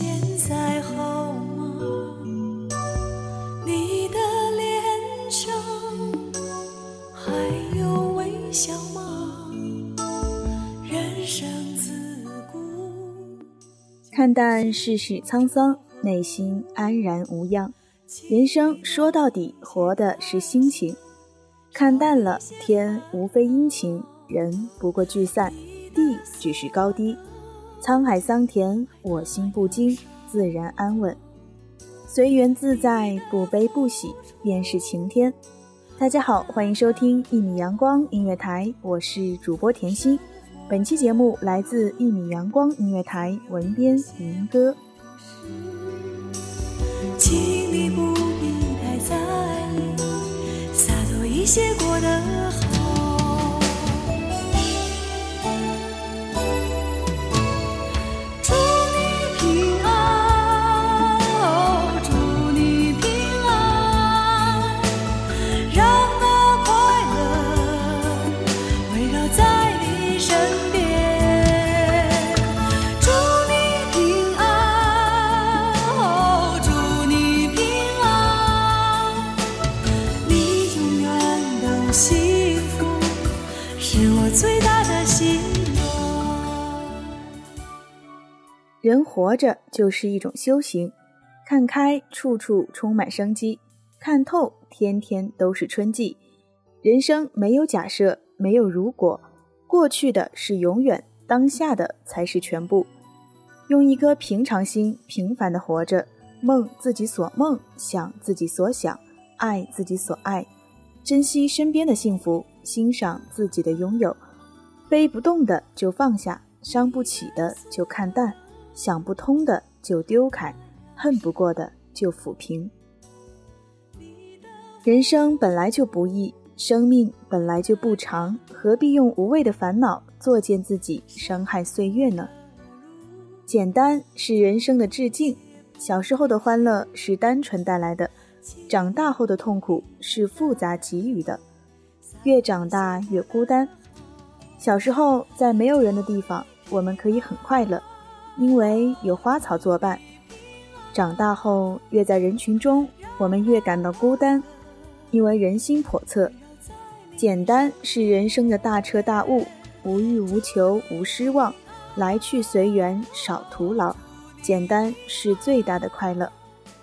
现在好看淡世事沧桑，内心安然无恙。人生说到底，活的是心情。看淡了，天无非阴晴，人不过聚散，地只是高低。沧海桑田，我心不惊，自然安稳。随缘自在，不悲不喜，便是晴天。大家好，欢迎收听一米阳光音乐台，我是主播甜心。本期节目来自一米阳光音乐台文编云歌。请你不必太在意，洒脱一些过得好。幸福，是我最大的心愿。人活着就是一种修行，看开，处处充满生机；看透，天天都是春季。人生没有假设，没有如果，过去的是永远，当下的才是全部。用一颗平常心，平凡的活着，梦自己所梦，想自己所想，爱自己所爱，珍惜身边的幸福，欣赏自己的拥有。背不动的就放下，伤不起的就看淡。想不通的就丢开，恨不过的就抚平。人生本来就不易，生命本来就不长，何必用无谓的烦恼作践自己，伤害岁月呢？简单是人生的致敬。小时候的欢乐是单纯带来的，长大后的痛苦是复杂给予的。越长大越孤单。小时候在没有人的地方，我们可以很快乐。因为有花草作伴，长大后越在人群中，我们越感到孤单，因为人心叵测。简单是人生的大彻大悟，无欲无求无失望，来去随缘少徒劳。简单是最大的快乐。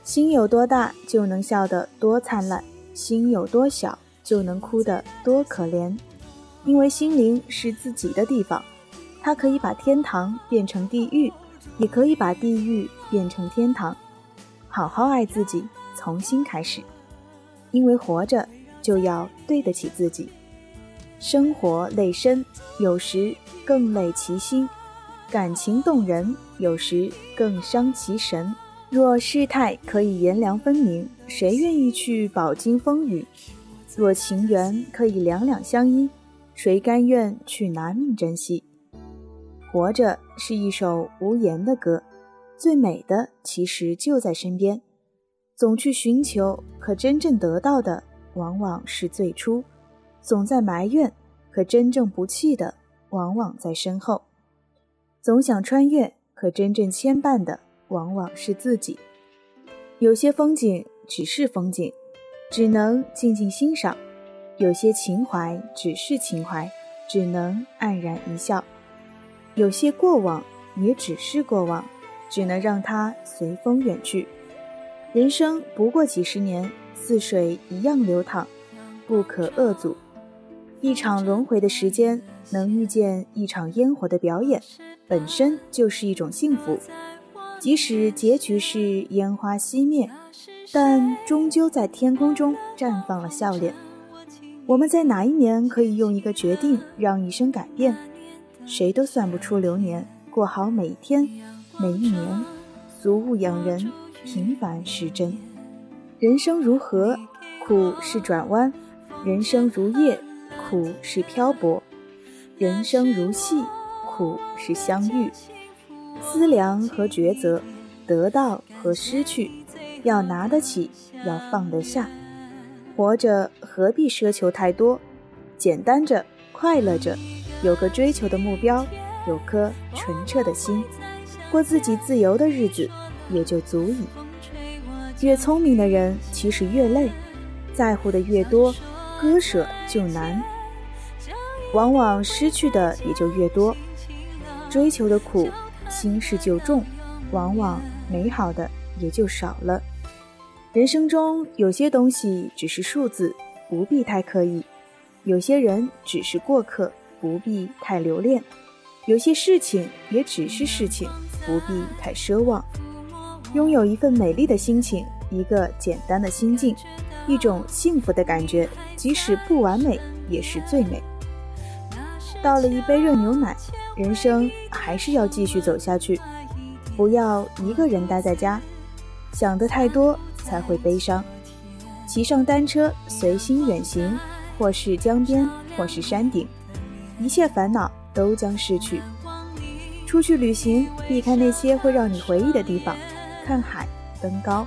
心有多大，就能笑得多灿烂；心有多小，就能哭得多可怜。因为心灵是自己的地方。它可以把天堂变成地狱，也可以把地狱变成天堂。好好爱自己，从新开始，因为活着就要对得起自己。生活累身，有时更累其心；感情动人，有时更伤其神。若世态可以炎凉分明，谁愿意去饱经风雨？若情缘可以两两相依，谁甘愿去拿命珍惜？活着是一首无言的歌，最美的其实就在身边。总去寻求，可真正得到的往往是最初；总在埋怨，可真正不弃的往往在身后。总想穿越，可真正牵绊的往往是自己。有些风景只是风景，只能静静欣赏；有些情怀只是情怀，只能黯然一笑；有些过往也只是过往，只能让它随风远去。人生不过几十年，似水一样流淌，不可遏阻。一场轮回的时间，能遇见一场烟火的表演，本身就是一种幸福。即使结局是烟花熄灭，但终究在天空中绽放了笑脸。我们在哪一年可以用一个决定让一生改变？谁都算不出流年，过好每一天，每一年。俗物养人，平凡是真。人生如河，苦是转弯；人生如夜，苦是漂泊；人生如戏，苦是相遇。思量和抉择，得到和失去，要拿得起，要放得下。活着何必奢求太多？简单着，快乐着，有个追求的目标，有颗纯澈的心，过自己自由的日子，也就足矣。越聪明的人，其实越累，在乎的越多，割舍就难，往往失去的也就越多，追求的苦。心事就重，往往美好的也就少了。人生中有些东西只是数字，不必太刻意；有些人只是过客，不必太留恋；有些事情也只是事情，不必太奢望。拥有一份美丽的心情，一个简单的心境，一种幸福的感觉，即使不完美，也是最美。倒了一杯热牛奶。人生还是要继续走下去，不要一个人待在家，想得太多才会悲伤。骑上单车，随心远行，或是江边，或是山顶，一切烦恼都将逝去。出去旅行，避开那些会让你回忆的地方，看海，登高。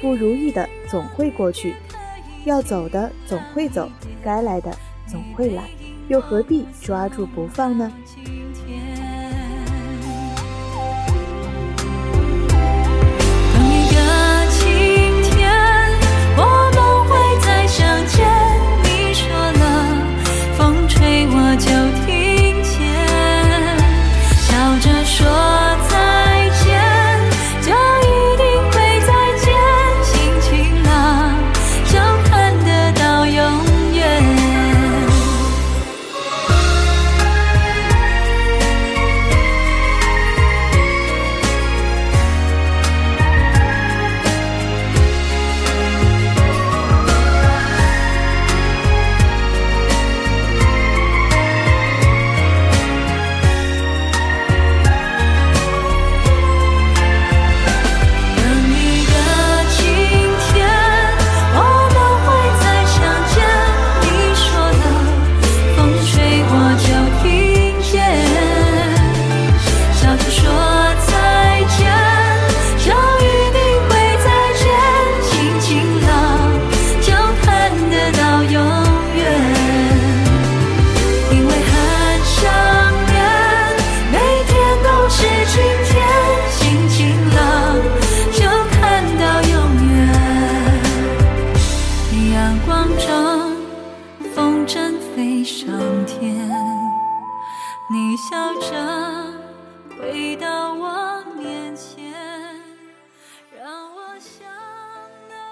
不如意的总会过去，要走的总会走，该来的总会来，又何必抓住不放呢？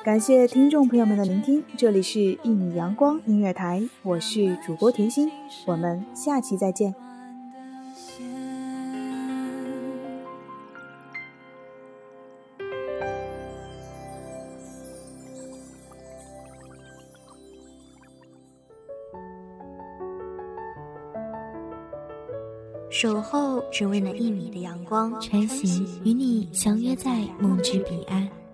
感谢听众朋友们的聆听，这里是一米阳光音乐台，我是主播甜心，我们下期再见。守候只为那一米的阳光，穿行与你相约在梦之彼岸。